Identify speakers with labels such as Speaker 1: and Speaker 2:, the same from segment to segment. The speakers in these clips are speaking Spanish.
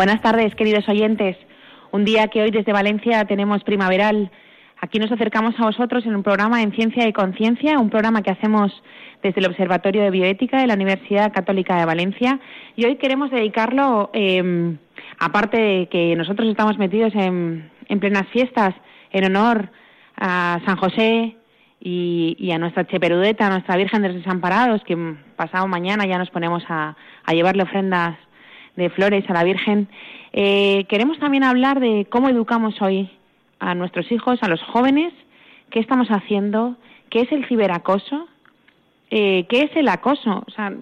Speaker 1: Buenas tardes, queridos oyentes. Un día que hoy desde Valencia tenemos primaveral. Aquí nos acercamos a vosotros en un programa en Ciencia y Conciencia, un programa que hacemos desde el Observatorio de Bioética de la Universidad Católica de Valencia. Y hoy queremos dedicarlo, eh, aparte de que nosotros estamos metidos en, en, plenas fiestas en honor a San José y, a nuestra Cheperudeta, a nuestra Virgen de los Desamparados, que pasado mañana ya nos ponemos a llevarle ofrendas de flores a la Virgen. Eh, queremos también hablar de cómo educamos hoy a nuestros hijos, a los jóvenes, qué estamos haciendo, qué es el ciberacoso, eh, qué es el acoso. O sea,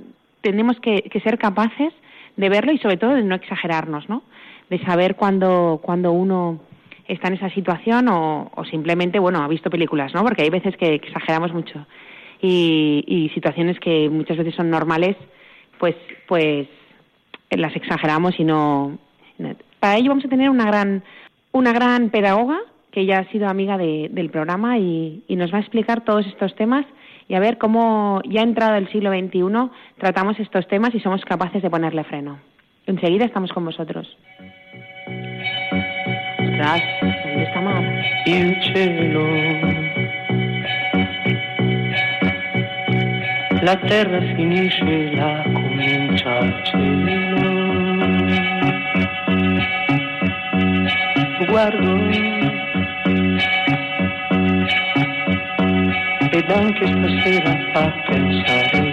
Speaker 1: tenemos que, que, ser capaces de verlo y sobre todo de no exagerarnos, ¿no? De saber cuando, cuando uno está en esa situación o, o simplemente, bueno, ha visto películas, ¿no? Porque hay veces que exageramos mucho y, y situaciones que muchas veces son normales, pues, pues las exageramos y no. Para ello vamos a tener una gran, una gran pedagoga que ya ha sido amiga de, del programa y, nos va a explicar todos estos temas y a ver cómo ya entrado el siglo XXI tratamos estos temas y somos capaces de ponerle freno. Enseguida estamos con vosotros. Ostras, ¿dónde está Mar?
Speaker 2: Il cielo, la terra finisce, la comincia. Guardo ed anche stasera fa pensare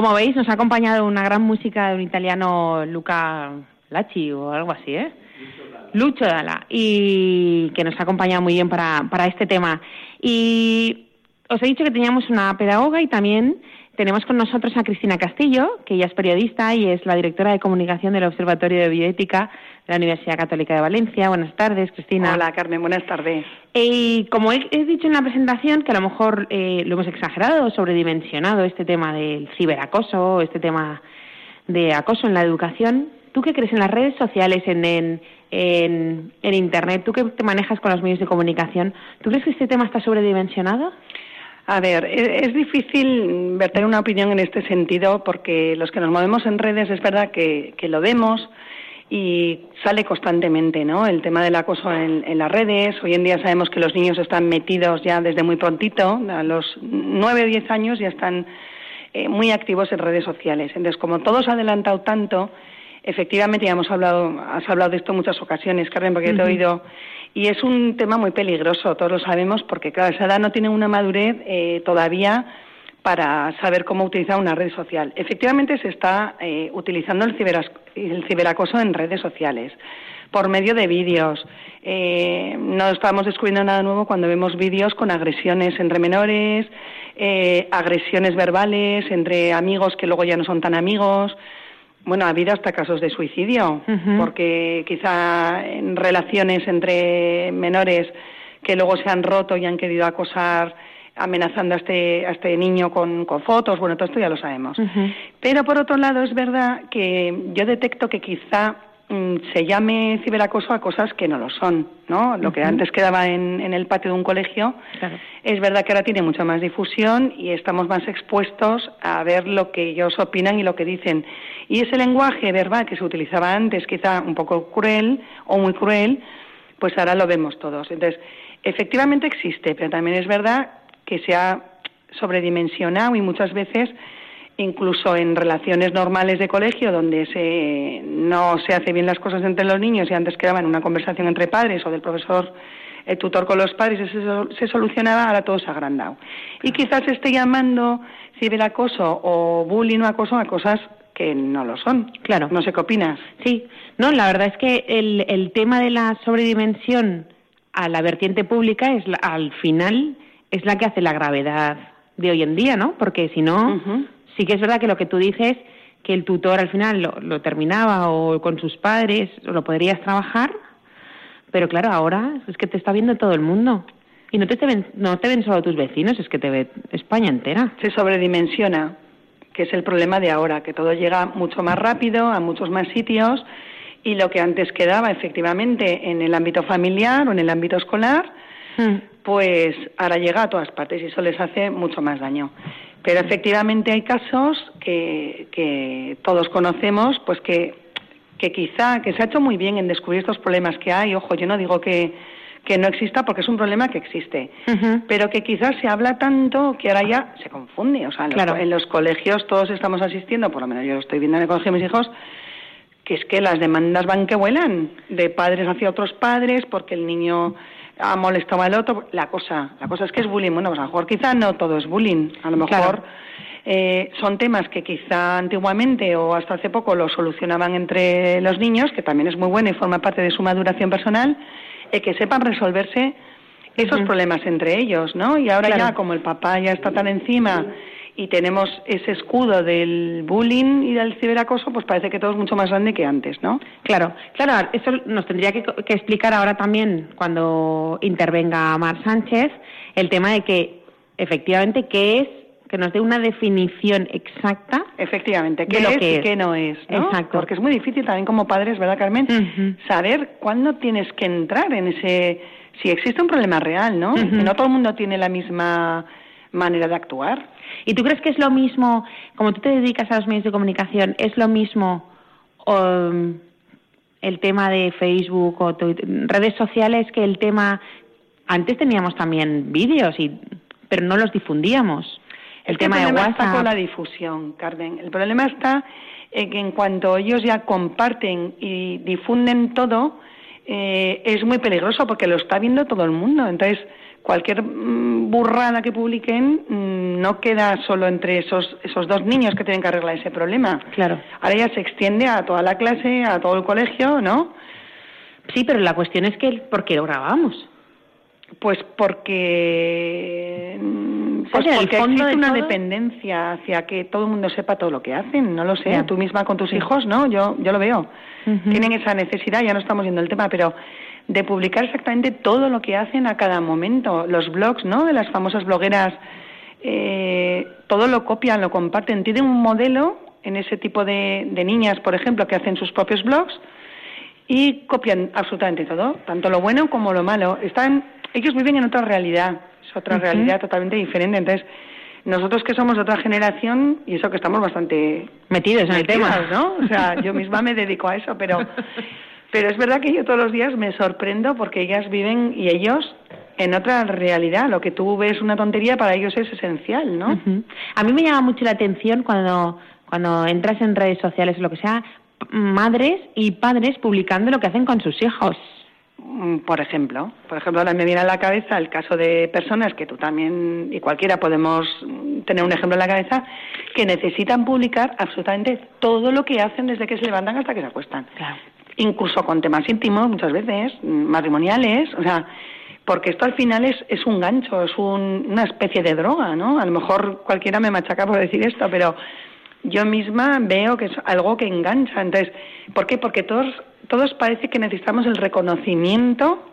Speaker 1: Como veis, nos ha acompañado una gran música de un italiano, Luca Lacci o algo así, ¿eh? Lucho Dalla, y que nos ha acompañado muy bien para, para este tema. Y os he dicho que teníamos una pedagoga y también tenemos con nosotros a Cristina Castillo, que ella es periodista y es la directora de comunicación del Observatorio de Bioética de la Universidad Católica de Valencia. Buenas tardes, Cristina.
Speaker 3: Hola, Carmen, buenas tardes.
Speaker 1: Y como he, dicho en la presentación, que a lo mejor eh, lo hemos exagerado, sobredimensionado este tema del ciberacoso, este tema de acoso en la educación, ¿tú qué crees en las redes sociales, en, en, en Internet? ¿Tú que te manejas con los medios de comunicación? ¿Tú crees que este tema está sobredimensionado?
Speaker 3: A ver, e-, es difícil verter una opinión en este sentido porque los que nos movemos en redes es verdad que, lo vemos y sale constantemente, ¿no? El tema del acoso en, las redes. Hoy en día sabemos que los niños están metidos ya desde muy prontito, a los nueve o diez años ya están eh, muy activos en redes sociales. Entonces, como todo se ha adelantado tanto, efectivamente ya hemos hablado, has hablado de esto en muchas ocasiones, Carmen, porque te he oído y es un tema muy peligroso, todos lo sabemos, porque claro, esa edad no tiene una madurez eh, todavía para saber cómo utilizar una red social. Efectivamente se está eh, utilizando el, el, ciberacoso en redes sociales por medio de vídeos. Eh, no estamos descubriendo nada nuevo cuando vemos vídeos con agresiones entre menores, agresiones verbales entre amigos que luego ya no son tan amigos. Bueno, ha habido hasta casos de suicidio, porque quizá en relaciones entre menores que luego se han roto y han querido acosar amenazando a este, a este niño con, con fotos, bueno, todo esto ya lo sabemos. Pero por otro lado es verdad que yo detecto que quizá mm, se llame ciberacoso a cosas que no lo son, ¿no? Lo que antes quedaba en, en, el patio de un colegio, es verdad que ahora tiene mucha más difusión y estamos más expuestos a ver lo que ellos opinan y lo que dicen. Y ese lenguaje verbal que se utilizaba antes, quizá un poco cruel o muy cruel, pues ahora lo vemos todos. Entonces, efectivamente existe, pero también es verdad que se ha sobredimensionado y muchas veces incluso en relaciones normales de colegio donde se, no se hace bien las cosas entre los niños y antes quedaba en una conversación entre padres o del profesor el tutor con los padres eso se solucionaba, ahora todo se ha agrandado. Y quizás se esté llamando ciberacoso o bullying o acoso a cosas que no lo son. Claro. No sé qué opinas.
Speaker 1: Sí, no, la verdad es que el, el tema de la sobredimensión a la vertiente pública es al final es la que hace la gravedad de hoy en día, ¿no? Porque si no, sí que es verdad que lo que tú dices, que el tutor al final lo, lo terminaba o con sus padres, lo podrías trabajar, pero claro, ahora es que te está viendo todo el mundo. Y no te, te ven, no te ven solo tus vecinos, es que te ve España entera.
Speaker 3: Se sobredimensiona que es el problema de ahora, que todo llega mucho más rápido, a muchos más sitios, y lo que antes quedaba efectivamente en el ámbito familiar o en el ámbito escolar, hmm. pues ahora llega a todas partes y eso les hace mucho más daño. Pero efectivamente hay casos que, que todos conocemos, pues que, que quizá, que se ha hecho muy bien en descubrir estos problemas que hay. Ojo, yo no digo que que no exista porque es un problema que existe, pero que quizás se habla tanto que ahora ya se confunde. O sea, en, los, colegios todos estamos asistiendo, por lo menos yo lo estoy viendo en el colegio de mis hijos, que es que las demandas van que vuelan de padres hacia otros padres porque el niño ha molestado al otro. La cosa, la cosa es que es bullying. Bueno, pues a lo mejor quizá no todo es bullying. A lo mejor eh, son temas que quizá antiguamente o hasta hace poco lo solucionaban entre los niños, que también es muy bueno y forma parte de su maduración personal eh, que sepan resolverse esos problemas entre ellos, ¿no? Y ahora ya, como el papá ya está tan encima y tenemos ese escudo del bullying y del ciberacoso, pues parece que todo es mucho más grande que antes, ¿no?
Speaker 1: Claro, claro, eso nos tendría que, que explicar ahora también cuando intervenga Mar Sánchez el tema de que efectivamente qué es que nos dé una definición exacta.
Speaker 3: Efectivamente, qué es y qué no es. Exacto. Porque es muy difícil también como padres, ¿verdad, Carmen? Saber cuándo tienes que entrar en ese. Si existe un problema real, ¿no? Que no todo el mundo tiene la misma manera de actuar.
Speaker 1: ¿Y tú crees que es lo mismo, como tú te dedicas a los medios de comunicación, es lo mismo um, el tema de Facebook o redes sociales que el tema. Antes teníamos también vídeos, y, pero no los difundíamos
Speaker 3: el tema de WhatsApp. está con la difusión, Carmen. El problema está en que en cuanto ellos ya comparten y difunden todo, eh, es muy peligroso porque lo está viendo todo el mundo. Entonces, cualquier mm, burrada que publiquen mm, no queda solo entre esos, esos dos niños que tienen que arreglar ese problema.
Speaker 1: Claro.
Speaker 3: Ahora ya se extiende a toda la clase, a todo el colegio, ¿no?
Speaker 1: Sí, pero la cuestión es que, ¿por qué lo grabamos?
Speaker 3: Pues porque, mm, pues
Speaker 1: el
Speaker 3: porque
Speaker 1: fondo
Speaker 3: existe una
Speaker 1: todo-
Speaker 3: dependencia hacia que todo el mundo sepa todo lo que hacen. No lo sé,
Speaker 1: Ya.
Speaker 3: tú misma con tus hijos, ¿no? Yo, yo lo veo. Tienen esa necesidad, ya no estamos viendo el tema, pero de publicar exactamente todo lo que hacen a cada momento. Los blogs, ¿no? De las famosas blogueras, eh, todo lo copian, lo comparten. Tienen un modelo en ese tipo de, de niñas, por ejemplo, que hacen sus propios blogs y copian absolutamente todo, tanto lo bueno como lo malo. Están, ellos viven en otra realidad, es otra realidad totalmente diferente. Entonces, nosotros que somos de otra generación, y eso que estamos bastante
Speaker 1: Metidos en el tema.
Speaker 3: ¿no? O sea, yo misma me dedico a eso, pero, pero es verdad que yo todos los días me sorprendo porque ellas viven y ellos en otra realidad. Lo que tú ves una tontería para ellos es esencial, ¿no?
Speaker 1: A mí me llama mucho la atención cuando, cuando entras en redes sociales o lo que sea, madres y padres publicando lo que hacen con sus hijos.
Speaker 3: Mm, Por ejemplo, por ejemplo, ahora me viene a la cabeza el caso de personas que tú también y cualquiera podemos mm, tener un ejemplo en la cabeza que necesitan publicar absolutamente todo lo que hacen desde que se levantan hasta que se acuestan.
Speaker 1: Claro.
Speaker 3: incluso con temas íntimos muchas veces, mm, matrimoniales, o sea, porque esto al final es, es un gancho, es un- una especie de droga, ¿no? A lo mejor cualquiera me machaca por decir esto, pero yo misma veo que es algo que engancha. Entonces, ¿por qué? Porque todos, todos parece que necesitamos el reconocimiento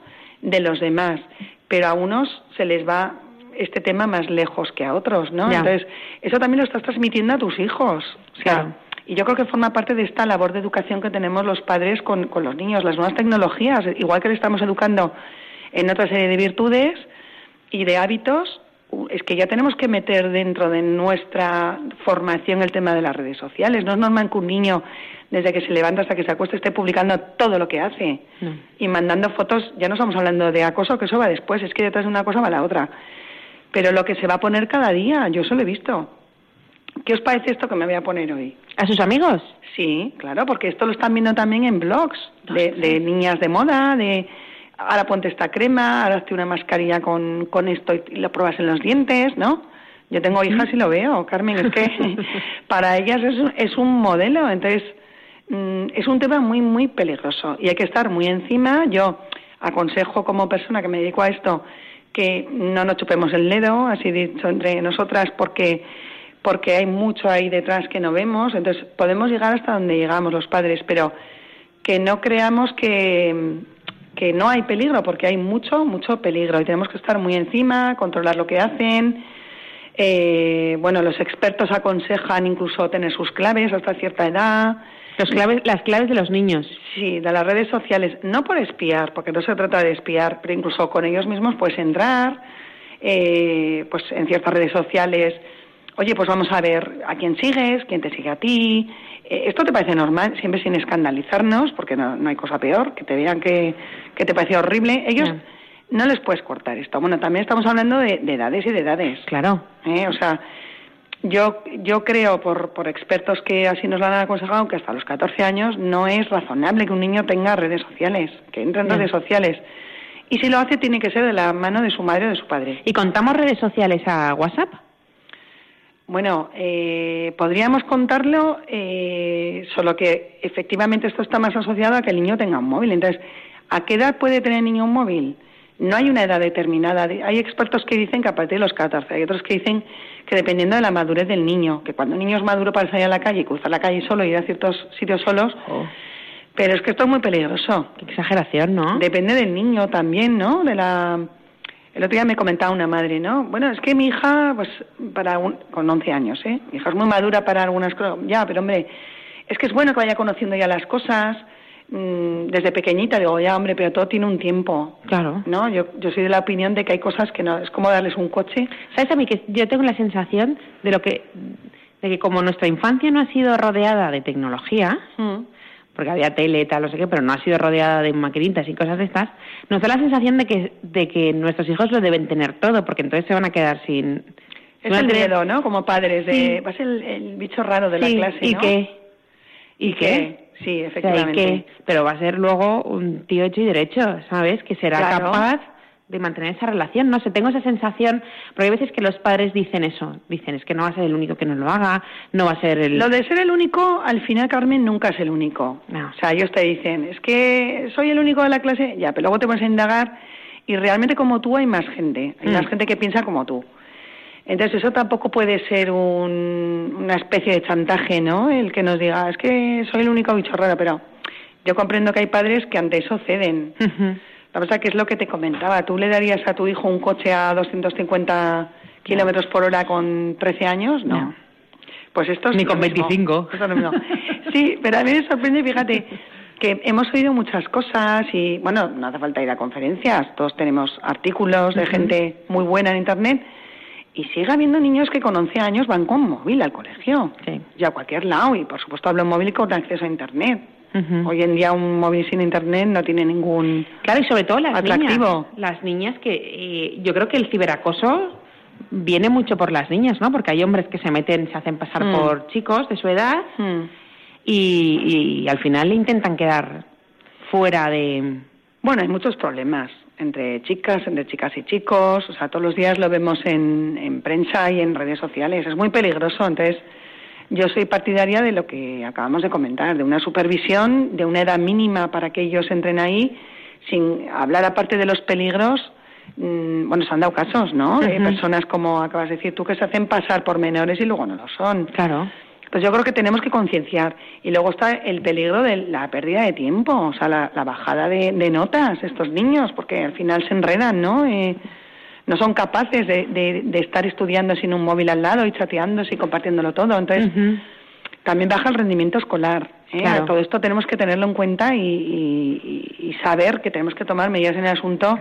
Speaker 3: de los demás, pero a unos se les va este tema más lejos que a otros, ¿no?
Speaker 1: Ya.
Speaker 3: Entonces, eso también lo estás transmitiendo a tus hijos. O sea,
Speaker 1: Claro.
Speaker 3: y yo creo que forma parte de esta labor de educación que tenemos los padres con, con los niños, las nuevas tecnologías, igual que le estamos educando en otra serie de virtudes y de hábitos, es que ya tenemos que meter dentro de nuestra formación el tema de las redes sociales. No es normal que un niño, desde que se levanta hasta que se acuesta, esté publicando todo lo que hace
Speaker 1: No.
Speaker 3: y mandando fotos. Ya no estamos hablando de acoso, que eso va después, es que detrás de una cosa va la otra. Pero lo que se va a poner cada día, yo eso lo he visto. ¿Qué os parece esto que me voy a poner hoy?
Speaker 1: ¿A sus amigos?
Speaker 3: Sí, claro, porque esto lo están viendo también en blogs de, de niñas de moda, de ahora ponte esta crema, ahora hazte una mascarilla con, con esto y lo pruebas en los dientes, ¿no? Yo tengo hijas y lo veo, Carmen, es que para ellas es, un- es un modelo, entonces mm, es un tema muy, muy peligroso y hay que estar muy encima. Yo aconsejo como persona que me dedico a esto que no nos chupemos el dedo, así dicho entre nosotras, porque porque hay mucho ahí detrás que no vemos, entonces podemos llegar hasta donde llegamos los padres, pero que no creamos que, que no hay peligro, porque hay mucho, mucho peligro y tenemos que estar muy encima, controlar lo que hacen. Eh, bueno, los expertos aconsejan incluso tener sus claves hasta cierta edad.
Speaker 1: Los claves, las claves de los niños.
Speaker 3: Sí, de las redes sociales, no por espiar, porque no se trata de espiar, pero incluso con ellos mismos puedes entrar, eh, pues en ciertas redes sociales, oye, pues vamos a ver a quién sigues, quién te sigue a ti. Eh, esto te parece normal, siempre sin escandalizarnos, porque no, no hay cosa peor, que te vean que, que te parece horrible. Ellos no les puedes cortar esto. Bueno, también estamos hablando de, de edades y de edades.
Speaker 1: Claro.
Speaker 3: ¿eh? O sea, yo, yo creo, por, por expertos que así nos lo han aconsejado, que hasta los 14 años no es razonable que un niño tenga redes sociales, que entre en redes sociales. Y si lo hace, tiene que ser de la mano de su madre o de su padre.
Speaker 1: ¿Y contamos redes sociales a WhatsApp?
Speaker 3: Bueno, eh, podríamos contarlo, eh, solo que efectivamente esto está más asociado a que el niño tenga un móvil. Entonces, ¿a qué edad puede tener el niño un móvil? No hay una edad determinada. Hay expertos que dicen que a partir de los 14, hay otros que dicen que dependiendo de la madurez del niño, que cuando el niño es maduro para salir a la calle y cruzar la calle solo y ir a ciertos sitios solos, pero es que esto es muy peligroso.
Speaker 1: Qué exageración, ¿no?
Speaker 3: Depende del niño también, ¿no? De la... El otro día me comentaba una madre, ¿no? Bueno, es que mi hija, pues, para un... con 11 años, ¿eh? Mi hija es muy madura para algunas cosas. Ya, pero hombre, es que es bueno que vaya conociendo ya las cosas. Mm, desde pequeñita digo, ya, hombre, pero todo tiene un tiempo.
Speaker 1: Claro.
Speaker 3: ¿No? Yo, yo soy de la opinión de que hay cosas que no... Es como darles un coche.
Speaker 1: ¿Sabes a mí que yo tengo la sensación de lo que de que como nuestra infancia no ha sido rodeada de tecnología, porque había tele y tal, no sé qué, pero no ha sido rodeada de maquinitas y cosas de estas, nos da la sensación de que de que nuestros hijos lo deben tener todo, porque entonces se van a quedar sin
Speaker 3: Es el
Speaker 1: tener-
Speaker 3: miedo, ¿no? Como padres de...
Speaker 1: Sí.
Speaker 3: Va a ser el, el bicho raro de
Speaker 1: Sí,
Speaker 3: la clase,
Speaker 1: ¿y
Speaker 3: ¿no?
Speaker 1: qué? ¿Y qué?
Speaker 3: Sí,
Speaker 1: O sea, ¿y
Speaker 3: efectivamente.
Speaker 1: Pero va a ser luego un tío hecho y derecho, ¿sabes? Que será
Speaker 3: Claro.
Speaker 1: capaz de mantener esa relación. No sé, tengo esa sensación, porque hay veces que los padres dicen eso, dicen es que no va a ser el único que nos lo haga, no va a ser el...
Speaker 3: Lo de ser el único, al final, Carmen, nunca es el único.
Speaker 1: No.
Speaker 3: O sea, ellos te dicen, es que soy el único de la clase, ya, pero luego te vas a indagar y realmente como tú hay más gente, hay
Speaker 1: Mm.
Speaker 3: más gente que piensa como tú. Entonces eso tampoco puede ser un- una especie de chantaje, ¿no? El que nos diga, es que soy el único bicho raro, pero yo comprendo que hay padres que ante eso ceden.
Speaker 1: Ujú.
Speaker 3: La verdad que es lo que te comentaba. ¿Tú le darías a tu hijo un coche a 250 kilómetros por hora con 13 años? No.
Speaker 1: No.
Speaker 3: Pues esto es
Speaker 1: Ni con
Speaker 3: mismo.
Speaker 1: 25.
Speaker 3: Esto es lo mismo. Sí, pero a mí me sorprende, fíjate, que hemos oído muchas cosas y, bueno, no hace falta ir a conferencias. Todos tenemos artículos de gente muy buena en Internet y sigue habiendo niños que con 11 años van con móvil al colegio
Speaker 1: Sí.
Speaker 3: y a cualquier lado. Y, por supuesto, hablo en móvil con acceso a Internet. Hoy en día un móvil sin Internet no tiene ningún...
Speaker 1: Claro, y sobre todo las
Speaker 3: Atractivo.
Speaker 1: niñas. Las niñas que eh, yo creo que el ciberacoso viene mucho por las niñas, ¿no? Porque hay hombres que se meten, se hacen pasar
Speaker 3: Mm.
Speaker 1: por chicos de su edad
Speaker 3: Hmm.
Speaker 1: y, y al final intentan quedar fuera de...
Speaker 3: Bueno, hay muchos problemas entre chicas, entre chicas y chicos, o sea, todos los días lo vemos en, en prensa y en redes sociales. Es muy peligroso, entonces yo soy partidaria de lo que acabamos de comentar, de una supervisión, de una edad mínima para que ellos entren ahí, sin hablar aparte de los peligros. mm, Bueno, se han dado casos, ¿no? De personas como acabas de decir tú que se hacen pasar por menores y luego no lo son.
Speaker 1: Claro.
Speaker 3: Pues yo creo que tenemos que concienciar. Y luego está el peligro de la pérdida de tiempo, o sea, la, la bajada de, de notas estos niños, porque al final se enredan, ¿no? Eh, no son capaces de, de- de estar estudiando sin un móvil al lado y chateándose y compartiéndolo todo. Entonces, también baja el rendimiento escolar. ¿eh?
Speaker 1: Claro.
Speaker 3: Todo esto tenemos que tenerlo en cuenta y- y- y saber que tenemos que tomar medidas en el asunto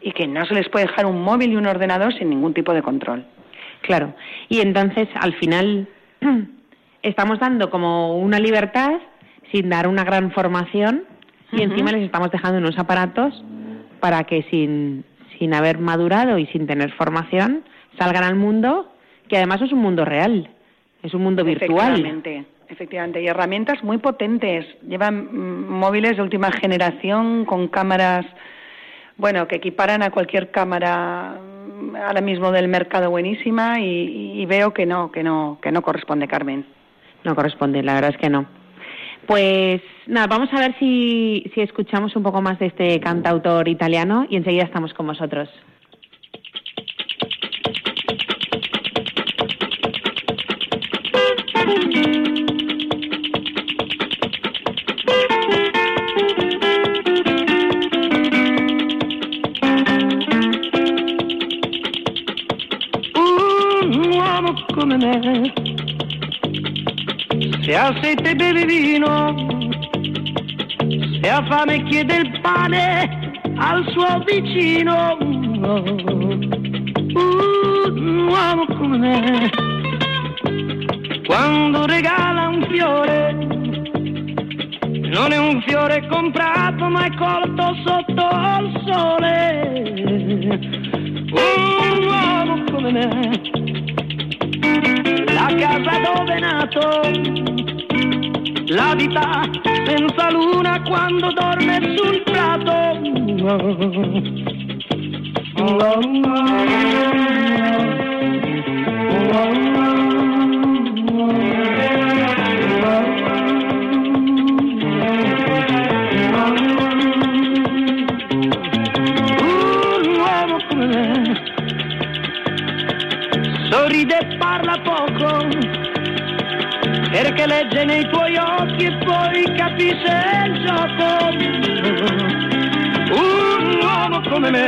Speaker 3: y que no se les puede dejar un móvil y un ordenador sin ningún tipo de control.
Speaker 1: Claro. Y entonces, al final, estamos dando como una libertad sin dar una gran formación y encima les estamos dejando unos aparatos para que sin, sin haber madurado y sin tener formación salgan al mundo, que además es un mundo real, es un mundo virtual.
Speaker 3: Efectivamente, efectivamente. Y herramientas muy potentes. Llevan mm, móviles de última generación con cámaras, bueno, que equiparan a cualquier cámara mm, ahora mismo del mercado buenísima y, y veo que no, que no, que no corresponde, Carmen.
Speaker 1: No corresponde, la verdad es que no. Pues nada, vamos a ver si, si escuchamos un poco más de este cantautor italiano y enseguida estamos con vosotros.
Speaker 2: un uomo come me se ha sete beve vino. Se ha fame chiede il pane al suo vicino. Un uomo come me. Quando regala un fiore non è un fiore comprato ma è colto sotto il sole. Un uomo come me. La casa dove è nato la vita senza luna quando dorme sul prato. Me sorride e parla poco perché legge nei tuoi occhi e poi capisce il gioco. Un uomo come me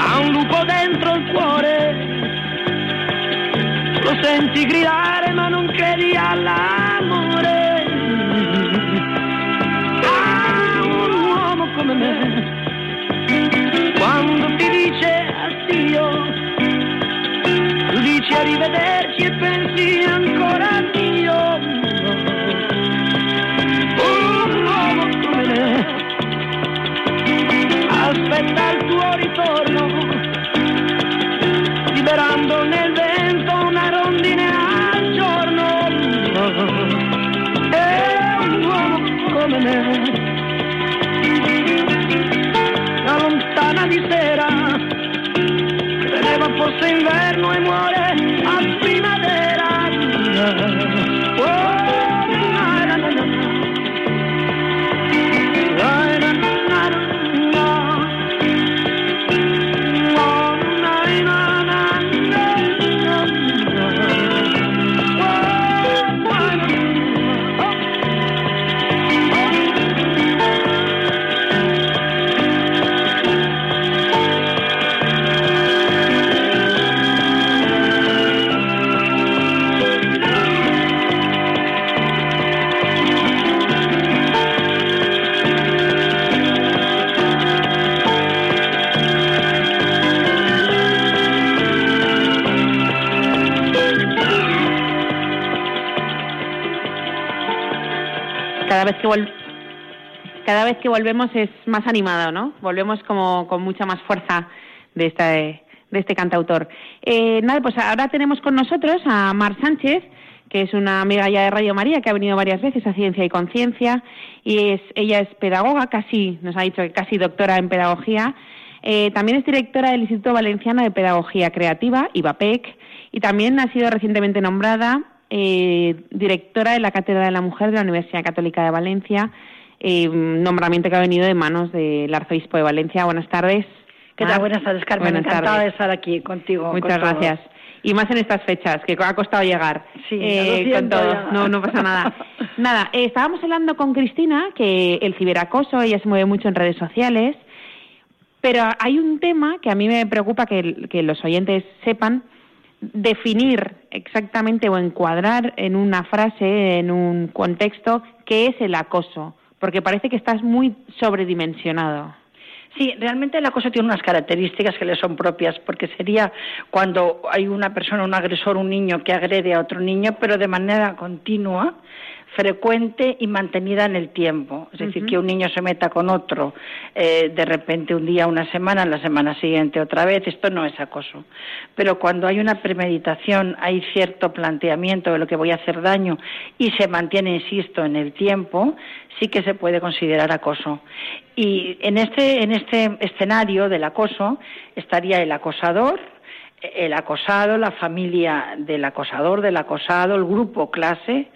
Speaker 2: ha un lupo dentro il cuore. Lo senti gridare ma non credi all'amore. Ah un uomo come me. Quando ti dice addio, tu dici arrivederci e pensi ancora a Dio. Un uomo come me aspetta il tuo ritorno, liberando nel vento una rondine al giorno. Un uomo come me la lontana di sera credeva fosse inverno e muore
Speaker 1: cada vez que cada vez que volvemos es más animado, ¿no? Volvemos como con mucha más fuerza de esta de este cantautor. Eh, nada, pues ahora tenemos con nosotros a Mar Sánchez, que es una amiga ya de Radio María, que ha venido varias veces a Ciencia y Conciencia, y es, ella es pedagoga, casi, nos ha dicho que casi doctora en pedagogía. Eh, también es directora del Instituto Valenciano de Pedagogía Creativa, IVAPEC, y también ha sido recientemente nombrada eh, directora de la Cátedra de la Mujer de la Universidad Católica de Valencia, eh, nombramiento que ha venido de manos del arzobispo de Valencia. Buenas tardes.
Speaker 4: ¿Qué tal? Buenas tardes, Carmen. Encantada de estar aquí contigo.
Speaker 1: Muchas gracias. Y más en estas fechas, que ha costado llegar.
Speaker 4: Sí, eh, con todo.
Speaker 1: No, no pasa nada. nada, eh, estábamos hablando con Cristina que el ciberacoso, ella se mueve mucho en redes sociales, pero hay un tema que a mí me preocupa que, que los oyentes sepan, definir exactamente o encuadrar en una frase, en un contexto, qué es el acoso, porque parece que estás muy sobredimensionado.
Speaker 4: Sí, realmente el acoso tiene unas características que le son propias, porque sería cuando hay una persona, un agresor, un niño que agrede a otro niño, pero de manera continua, frecuente y mantenida en el tiempo. Es decir, que un niño se meta con otro eh, de repente un día, una semana, la semana siguiente otra vez, esto no es acoso. Pero cuando hay una premeditación, hay cierto planteamiento de lo que voy a hacer daño y se mantiene, insisto, en el tiempo, sí que se puede considerar acoso. Y en este, en este escenario del acoso estaría el acosador, el acosado, la familia del acosador, del acosado, el grupo clase,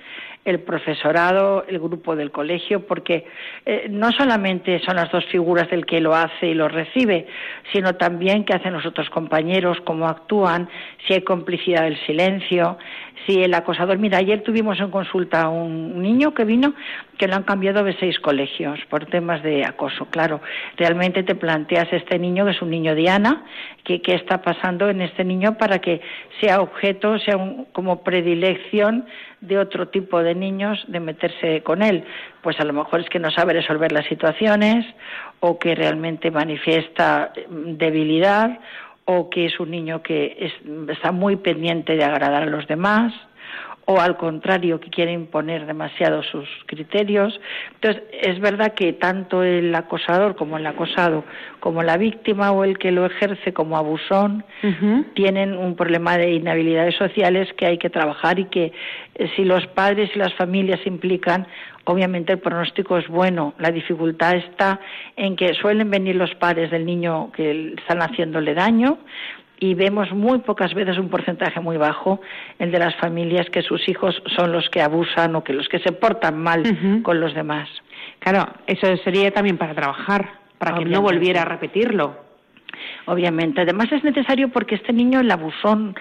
Speaker 4: el profesorado, el grupo del colegio, porque eh, no solamente son las dos figuras del que lo hace y lo recibe, sino también qué hacen los otros compañeros, cómo actúan, si hay complicidad del silencio, si el acosador. Mira, ayer tuvimos en consulta un niño que vino que lo han cambiado de seis colegios por temas de acoso. Claro, realmente te planteas este niño que es un niño Diana, que qué está pasando en este niño para que sea objeto, sea como predilección de otro tipo de niños de meterse con él. Pues a lo mejor es que no sabe resolver las situaciones o que realmente manifiesta mm, debilidad o que es un niño que está muy pendiente de agradar a los demás o al contrario que quiere imponer demasiado sus criterios. Entonces, es verdad que tanto el acosador como el acosado, como la víctima o el que lo ejerce como abusón, tienen un problema de inhabilidades sociales que hay que trabajar y que eh, si los padres y las familias se implican, obviamente el pronóstico es bueno. La dificultad está en que suelen venir los padres del niño que están haciéndole daño, y vemos muy pocas veces un porcentaje muy bajo el de las familias que sus hijos son los que abusan o que los que se portan mal con los demás.
Speaker 1: Claro, eso sería también para trabajar, para que no volviera a repetirlo
Speaker 4: obviamente. Además es necesario porque este niño, el abusón,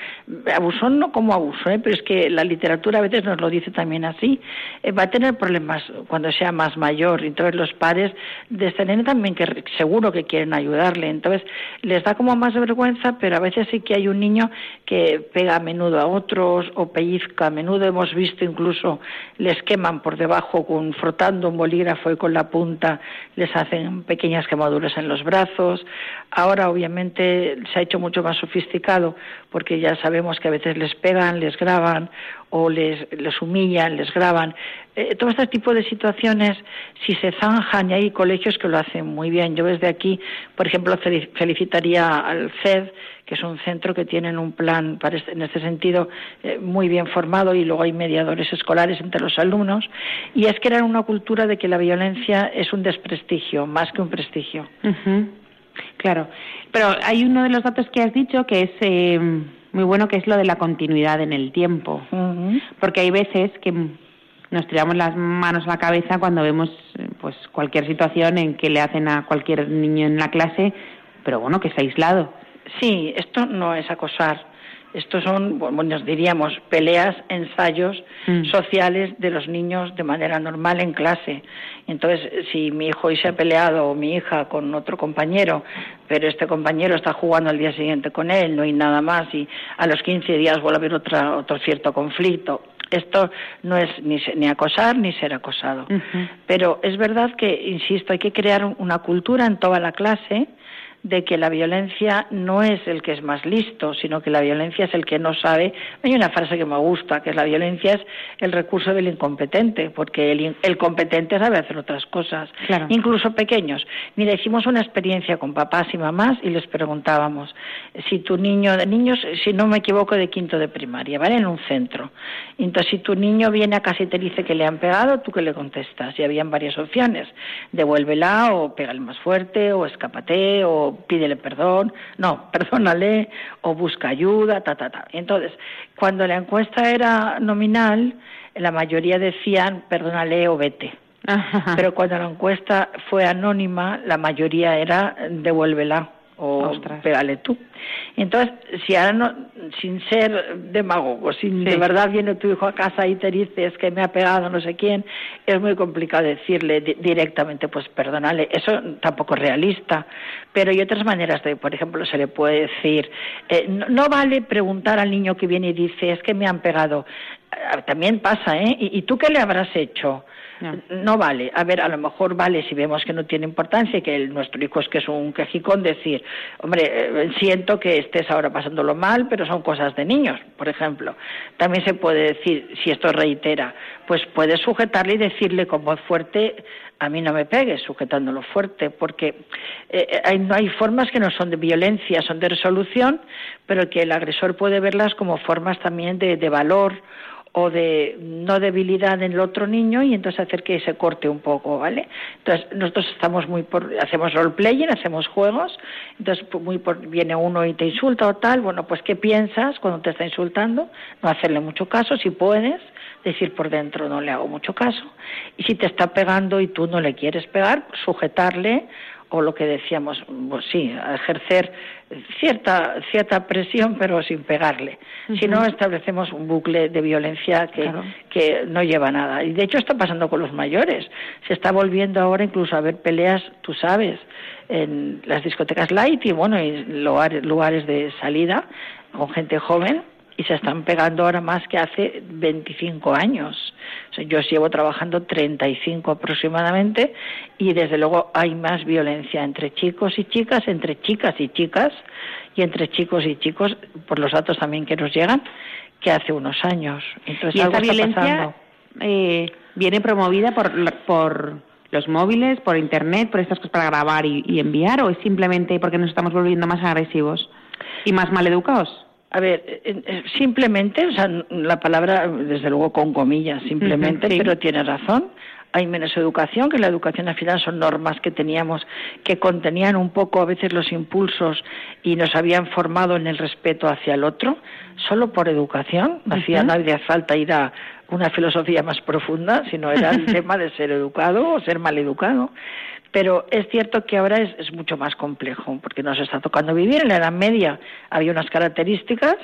Speaker 4: abusón no como abuso, ¿eh? pero es que la literatura a veces nos lo dice también así, eh, va a tener problemas cuando sea más mayor. Entonces los padres de este nene también que seguro que quieren ayudarle. Entonces les da como más vergüenza, pero a veces sí que hay un niño que pega a menudo a otros o pellizca a menudo. Hemos visto incluso les queman por debajo con frotando un bolígrafo y con la punta les hacen pequeñas quemaduras en los brazos. Ahora obviamente se ha hecho mucho más sofisticado porque ya sabemos que a veces les pegan, les graban o les, humillan, les graban. Eh, todo este tipo de situaciones, si se zanjan, y hay colegios que lo hacen muy bien. Yo desde aquí, por ejemplo, felicitaría al CED, que es un centro que tiene un plan este, en este sentido eh, muy bien formado y luego hay mediadores escolares entre los alumnos. Y es crear una cultura de que la violencia es un desprestigio más que un prestigio.
Speaker 1: Claro, pero hay uno de los datos que has dicho que es eh, muy bueno, que es lo de la continuidad en el tiempo, porque hay veces que nos tiramos las manos a la cabeza cuando vemos pues cualquier situación en que le hacen a cualquier niño en la clase, pero bueno, que es aislado.
Speaker 4: Sí, esto no es acosar estos son, bueno, diríamos, peleas, ensayos mm. sociales de los niños de manera normal en clase. Entonces, si mi hijo hoy se ha peleado o mi hija con otro compañero, pero este compañero está jugando al día siguiente con él, no hay nada más, y a los 15 días vuelve a haber otra, otro cierto conflicto, esto no es ni, ni acosar ni ser acosado. Pero es verdad que, insisto, hay que crear una cultura en toda la clase de que la violencia no es el que es más listo, sino que la violencia es el que no sabe. Hay una frase que me gusta, que es la violencia es el recurso del incompetente, porque el, competente sabe hacer otras cosas, incluso pequeños. Mira, hicimos una experiencia con papás y mamás y les preguntábamos si tu niño, de niños, si no me equivoco, de quinto de primaria, ¿vale? En un centro. Entonces, si tu niño viene a casa y te dice que le han pegado, ¿tú qué le contestas? Y habían varias opciones. Devuélvela o pégale más fuerte o escápate o pídele perdón, no, perdónale o busca ayuda, ta, ta, ta. Entonces, cuando la encuesta era nominal, la mayoría decían perdónale o vete. Pero cuando la encuesta fue anónima, la mayoría era devuélvela o pégale tú. Entonces, si ahora no, sin ser demagogo, sin de verdad viene tu hijo a casa y te dice es que me ha pegado no sé quién, es muy complicado decirle directamente, pues perdónale, eso tampoco es realista, pero hay otras maneras de, por ejemplo, se le puede decir, eh, no, vale preguntar al niño que viene y dice es que me han pegado, eh, también pasa, ¿eh? ¿Y, ¿Y tú qué le habrás hecho? No. vale. A ver, a lo mejor vale si vemos que no tiene importancia y que nuestro hijo es que es un quejicón, decir, hombre, eh, siento que estés ahora pasándolo mal, pero son cosas de niños, por ejemplo. También se puede decir, si esto reitera, pues puedes sujetarle y decirle con voz fuerte, a mí no me pegues, sujetándolo fuerte, porque eh, eh, hay, no hay formas que no son de violencia, son de resolución, pero que el agresor puede verlas como formas también de, de valor o de no debilidad en el otro niño y entonces hacer que se corte un poco, ¿vale? Entonces nosotros estamos muy por, hacemos roleplaying, hacemos juegos, entonces pues, muy por, viene uno y te insulta o tal, bueno, pues ¿qué piensas cuando te está insultando? No hacerle mucho caso, si puedes, decir por dentro no le hago mucho caso, y si te está pegando y tú no le quieres pegar, sujetarle o lo que decíamos, pues sí, ejercer cierta cierta presión pero sin pegarle. Si no establecemos un bucle de violencia que, que no lleva a nada. Y de hecho está pasando con los mayores. Se está volviendo ahora incluso a ver peleas, tú sabes, en las discotecas light y bueno, en lugares, lugares de salida con gente joven y se están pegando ahora más que hace 25 años. yo llevo trabajando 35 aproximadamente y desde luego hay más violencia entre chicos y chicas, entre chicas y chicas y entre chicos y chicos, por los datos también que nos llegan, que hace unos años.
Speaker 1: Entonces, ¿Y esta violencia eh, viene promovida por, por los móviles, por Internet, por estas cosas para grabar y, y enviar o es simplemente porque nos estamos volviendo más agresivos y más maleducados?
Speaker 4: A ver, simplemente, o sea, la palabra, desde luego con comillas, simplemente, pero tiene razón. Hay menos educación, que la educación al final son normas que teníamos que contenían un poco a veces los impulsos y nos habían formado en el respeto hacia el otro, solo por educación. No hacía nadie falta ir a una filosofía más profunda, sino era el tema de ser educado o ser mal educado. Pero es cierto que ahora es, mucho más complejo, porque nos está tocando vivir. En la Edad Media había unas características,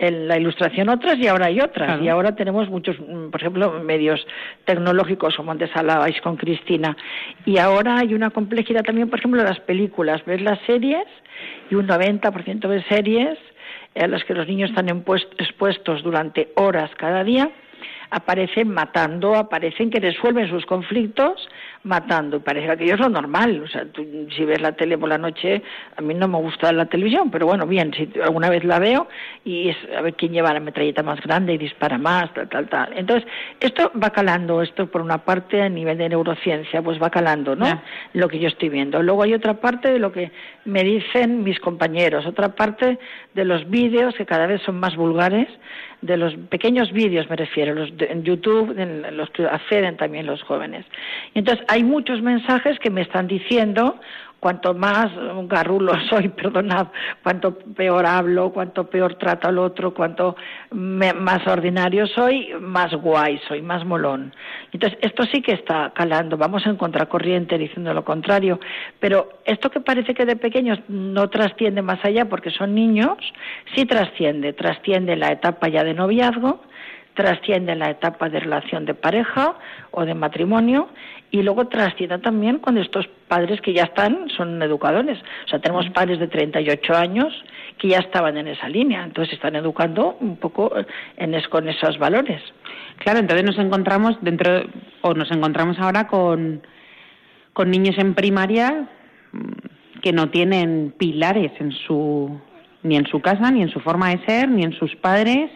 Speaker 4: en la Ilustración otras y ahora hay otras. Y ahora tenemos muchos, mm, por ejemplo, medios tecnológicos, como antes hablabais con Cristina. Y ahora hay una complejidad también, por ejemplo, las películas. Ves las series y un 90% de series a las que los niños están expuestos durante horas cada día aparecen matando, aparecen que resuelven sus conflictos matando. Y parece que ello es lo normal. O sea, si ves la tele por la noche, a mí no me gusta la televisión, pero bueno, bien, si alguna vez la veo y es a ver quién lleva la metralleta más grande y dispara más, tal, tal, tal. Entonces, esto va calando, esto por una parte a nivel de neurociencia, pues va calando, ¿no? Lo que yo estoy viendo. Luego hay otra parte de lo que me dicen mis compañeros, otra parte de los vídeos que cada vez son más vulgares de los pequeños vídeos, me refiero, los en YouTube, en los que acceden también los jóvenes. entonces hay muchos mensajes que me están diciendo cuanto más garrulo soy, perdonad, cuanto peor hablo, cuanto peor trato al otro, cuanto más ordinario soy, más guay soy, más molón. Entonces, esto sí que está calando, vamos en contracorriente diciendo lo contrario, pero esto que parece que de pequeños no trasciende más allá porque son niños, sí trasciende, trasciende la etapa ya de noviazgo, trasciende la etapa de relación de pareja o de matrimonio y luego trasciende también cuando estos padres que ya están son educadores. O sea, tenemos padres de 38 años que ya estaban en esa línea, entonces están educando un poco en con esos valores.
Speaker 1: Claro, entonces nos encontramos dentro o nos encontramos ahora con con niños en primaria que no tienen pilares en su ni en su casa, ni en su forma de ser, ni en sus padres,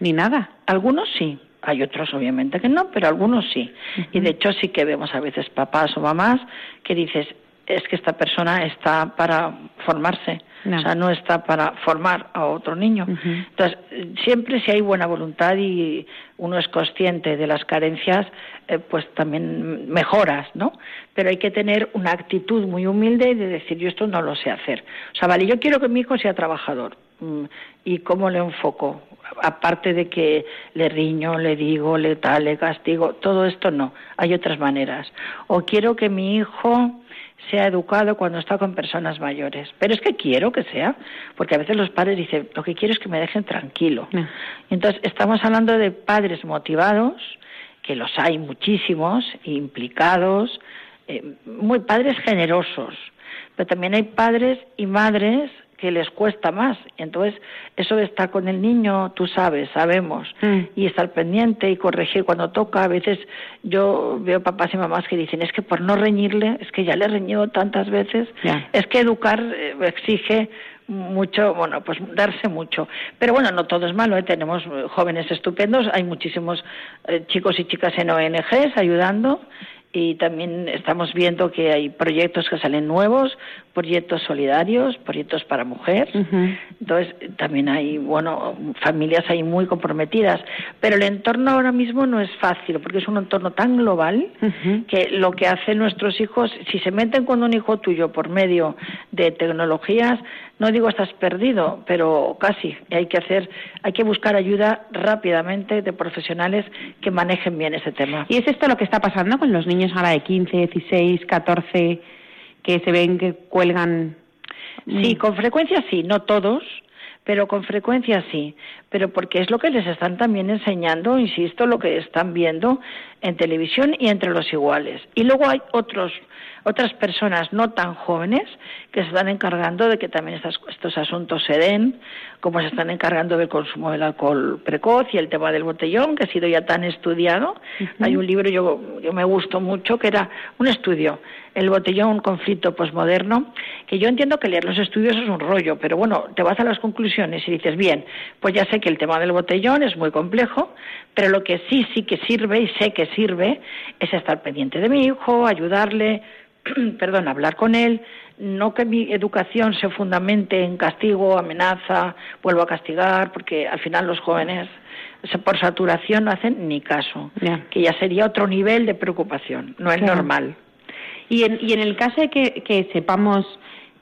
Speaker 1: ni nada.
Speaker 4: Algunos sí, hay otros obviamente que no, pero algunos sí. Y de hecho sí que vemos a veces papás o mamás que dices, es que esta persona está para formarse, o sea, no está para formar a otro niño. Entonces, siempre si hay buena voluntad y uno es consciente de las carencias, eh, pues también mejoras, ¿no? Pero hay que tener una actitud muy humilde de decir, yo esto no lo sé hacer. O sea, vale, yo quiero que mi hijo sea trabajador. Mm, ¿Y cómo le enfoco? Aparte de que le riño, le digo, le tal, le castigo, todo esto no. Hay otras maneras. O quiero que mi hijo sea educado cuando está con personas mayores. Pero es que quiero que sea, porque a veces los padres dicen, lo que quiero es que me dejen tranquilo. Entonces, estamos hablando de padres motivados, que los hay muchísimos, implicados, eh, muy padres generosos, pero también hay padres y madres que les cuesta más. Entonces, eso de estar con el niño, tú sabes, sabemos, mm. y estar pendiente y corregir cuando toca. A veces yo veo papás y mamás que dicen, es que por no reñirle, es que ya le he reñido tantas veces, es que educar eh, exige mucho, bueno, pues darse mucho. Pero bueno, no todo es malo, ¿eh? tenemos jóvenes estupendos, hay muchísimos eh, chicos y chicas en ONGs ayudando y también estamos viendo que hay proyectos que salen nuevos, proyectos solidarios, proyectos para mujer. Entonces, también hay, bueno, familias ahí muy comprometidas. Pero el entorno ahora mismo no es fácil, porque es un entorno tan global que lo que hacen nuestros hijos, si se meten con un hijo tuyo por medio de tecnologías, no digo estás perdido, pero casi. Hay que hacer, hay que buscar ayuda rápidamente de profesionales que manejen bien ese tema.
Speaker 1: Y es esto lo que está pasando con los niños ahora de 15, 16, 14 que se ven que cuelgan.
Speaker 4: Sí, con frecuencia sí, no todos, pero con frecuencia sí, pero porque es lo que les están también enseñando, insisto, lo que están viendo en televisión y entre los iguales. Y luego hay otros otras personas no tan jóvenes que se están encargando de que también estos, estos asuntos se den, como se están encargando del consumo del alcohol precoz y el tema del botellón, que ha sido ya tan estudiado. Hay un libro, yo, yo me gustó mucho, que era un estudio, El botellón, un conflicto posmoderno, que yo entiendo que leer los estudios es un rollo, pero bueno, te vas a las conclusiones y dices, bien, pues ya sé que el tema del botellón es muy complejo, pero lo que sí, sí que sirve y sé que sirve es estar pendiente de mi hijo, ayudarle, perdón, hablar con él, no que mi educación se fundamente en castigo, amenaza, vuelvo a castigar, porque al final los jóvenes por saturación no hacen ni caso, que ya sería otro nivel de preocupación, no es normal.
Speaker 1: Y en, y en el caso de que, que sepamos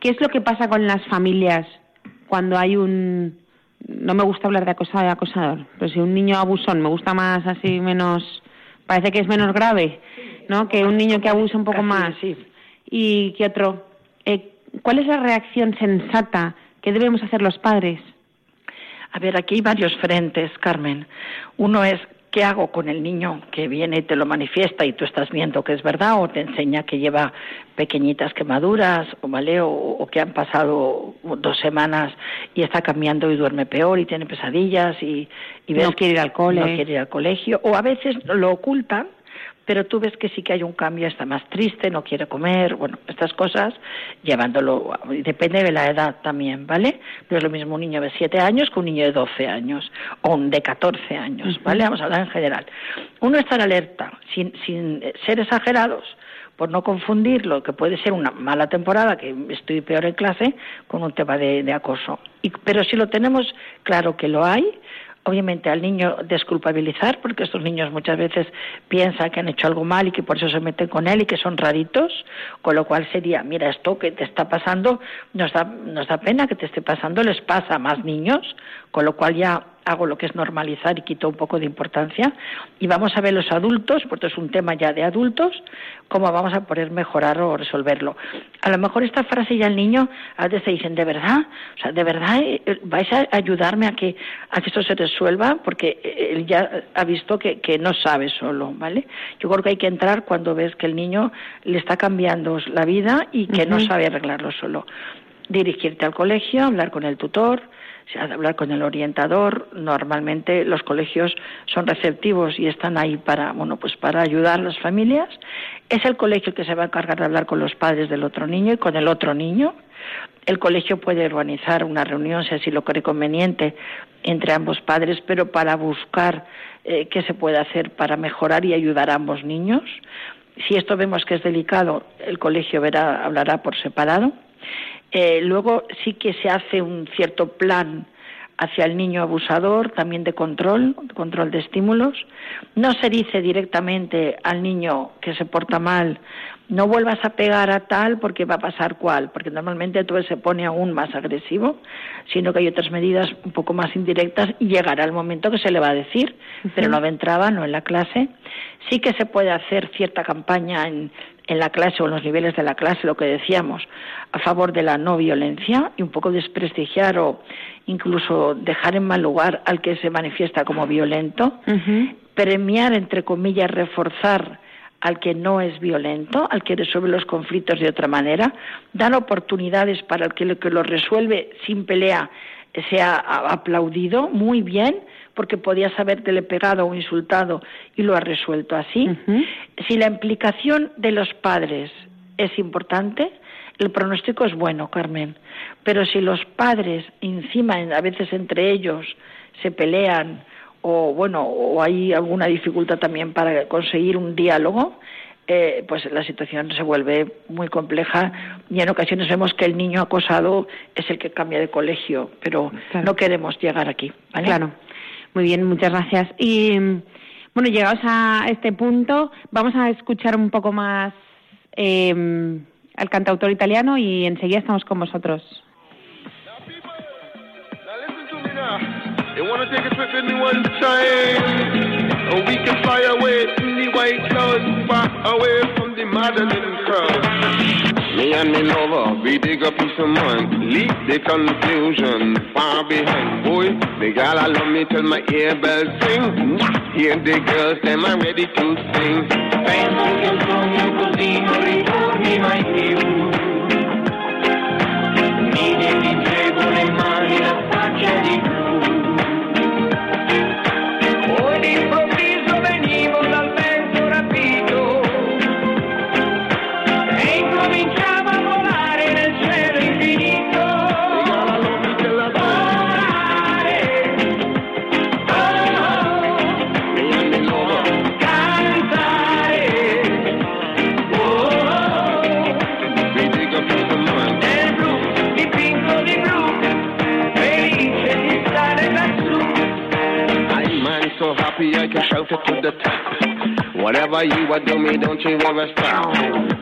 Speaker 1: qué es lo que pasa con las familias cuando hay un no me gusta hablar de acosado y acosador, pero si un niño abusón me gusta más así menos parece que es menos grave, ¿no? Que un niño que abusa un poco más. Y qué otro. Eh, ¿Cuál es la reacción sensata que debemos hacer los padres?
Speaker 4: A ver, aquí hay varios frentes, Carmen. Uno es ¿qué hago con el niño que viene y te lo manifiesta y tú estás viendo que es verdad o te enseña que lleva pequeñitas quemaduras o, ¿vale? o, que han pasado dos semanas y está cambiando y duerme peor y tiene pesadillas y, y
Speaker 1: no quiere ir al cole.
Speaker 4: no quiere ir al colegio o a veces lo ocultan pero tú ves que sí que hay un cambio, está más triste, no quiere comer, bueno, estas cosas, llevándolo, depende de la edad también, ¿vale? No es lo mismo un niño de 7 años que un niño de 12 años o un de 14 años, ¿vale? Vamos a hablar en general. Uno está en alerta, sin, sin ser exagerados, por no confundir lo que puede ser una mala temporada, que estoy peor en clase, con un tema de, de acoso. Y, pero si lo tenemos claro que lo hay, obviamente al niño desculpabilizar, porque estos niños muchas veces piensan que han hecho algo mal y que por eso se meten con él y que son raritos, con lo cual sería, mira, esto que te está pasando, nos da, nos da pena que te esté pasando, les pasa a más niños, con lo cual ya hago lo que es normalizar y quito un poco de importancia. Y vamos a ver los adultos, porque es un tema ya de adultos, cómo vamos a poder mejorar o resolverlo. A lo mejor esta frase ya el niño a veces se dicen, ¿de verdad? O sea, ¿de verdad eh, vais a ayudarme a que, a que esto se resuelva? Porque eh, él ya ha visto que, que no sabe solo, ¿vale? Yo creo que hay que entrar cuando ves que el niño le está cambiando la vida y que no sabe arreglarlo solo. dirigirte al colegio, hablar con el tutor, hablar con el orientador. Normalmente los colegios son receptivos y están ahí para, bueno, pues para ayudar a las familias. Es el colegio que se va a encargar de hablar con los padres del otro niño y con el otro niño. El colegio puede organizar una reunión, si así lo cree conveniente, entre ambos padres, pero para buscar eh, qué se puede hacer para mejorar y ayudar a ambos niños. Si esto vemos que es delicado, el colegio verá, hablará por separado. Eh, luego sí que se hace un cierto plan hacia el niño abusador, también de control, control de estímulos. No se dice directamente al niño que se porta mal, no vuelvas a pegar a tal porque va a pasar cual, porque normalmente todo se pone aún más agresivo, sino que hay otras medidas un poco más indirectas y llegará el momento que se le va a decir, pero no de entrada, no en la clase. Sí que se puede hacer cierta campaña en, en la clase o en los niveles de la clase, lo que decíamos, a favor de la no violencia y un poco desprestigiar o incluso dejar en mal lugar al que se manifiesta como violento, premiar, entre comillas, reforzar al que no es violento, al que resuelve los conflictos de otra manera, dar oportunidades para el que lo que lo resuelve sin pelea sea aplaudido muy bien, porque podías habértele pegado o insultado y lo ha resuelto así. Si la implicación de los padres es importante, el pronóstico es bueno, Carmen. Pero si los padres, encima, a veces entre ellos, se pelean o, bueno, o hay alguna dificultad también para conseguir un diálogo, eh, pues la situación se vuelve muy compleja y en ocasiones vemos que el niño acosado es el que cambia de colegio, pero no queremos llegar aquí.
Speaker 2: Claro. Muy bien, muchas gracias. Y bueno, llegados a este punto, vamos a escuchar un poco más eh, al cantautor italiano y enseguida estamos con vosotros. Wanna take a trip with me one time. we can fly away in the white clouds, far away from the maddening crowd. Me and me lover, we dig up in some mind. Leave the confusion far behind. Boy, the gal I love me till my earbells sing. Hear the girls, them are ready to sing. Penso che un sogno così non ritorni mai più. Mi devi le You do me, don't you ever stop.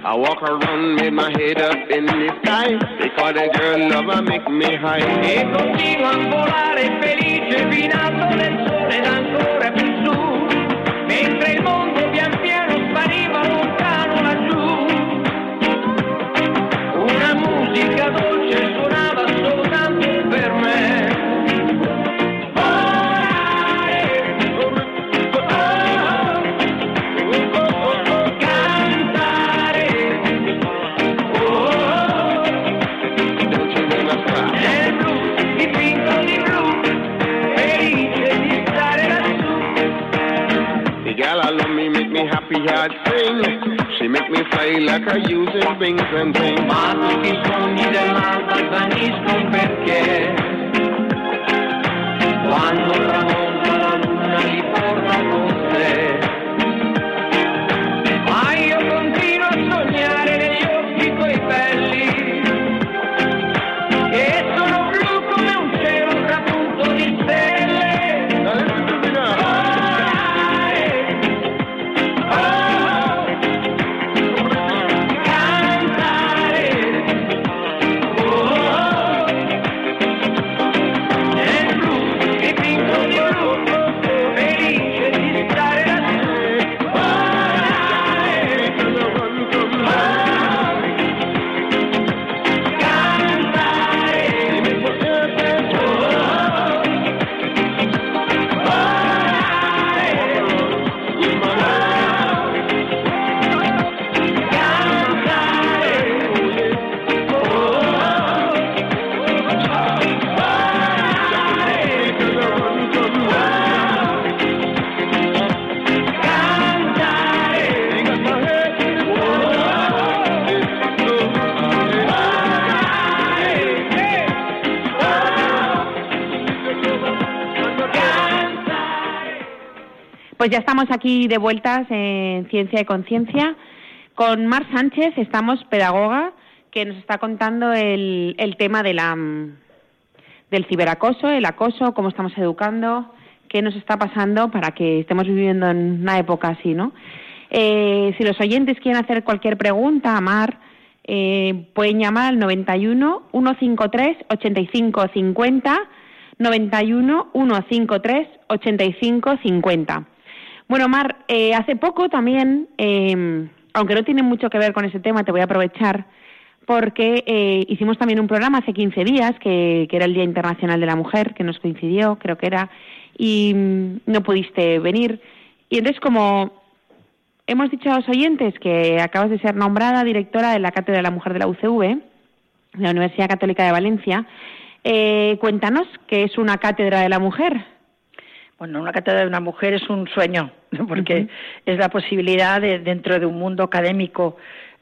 Speaker 2: I walk around with my head up in the sky because the girl lover make me high. E continuo a volare felice fino nel sole ed ancora make me fly like a using wings and things. Ma tutti i sogni dell'alba svaniscono perché quando tramonta
Speaker 1: ya estamos aquí de vueltas en Ciencia y Conciencia. Con Mar Sánchez estamos pedagoga que nos está contando el, tema de la, del ciberacoso, el acoso, cómo estamos educando, qué nos está pasando para que estemos viviendo en una época así, ¿no? Eh, si los oyentes quieren hacer cualquier pregunta a Mar, eh, pueden llamar al 91 153 85 50 91 153 85 50. Bueno, Mar, eh, hace poco también, eh, aunque no tiene mucho que ver con ese tema, te voy a aprovechar porque eh, hicimos también un programa hace 15 días, que, era el Día Internacional de la Mujer, que nos coincidió, creo que era, y mm, no pudiste venir. Y entonces, como hemos dicho a los oyentes que acabas de ser nombrada directora de la Cátedra de la Mujer de la UCV, de la Universidad Católica de Valencia, eh, cuéntanos qué es una Cátedra de la Mujer.
Speaker 4: Bueno, una cátedra de una mujer es un sueño, porque uh -huh. es la posibilidad de, dentro de un mundo académico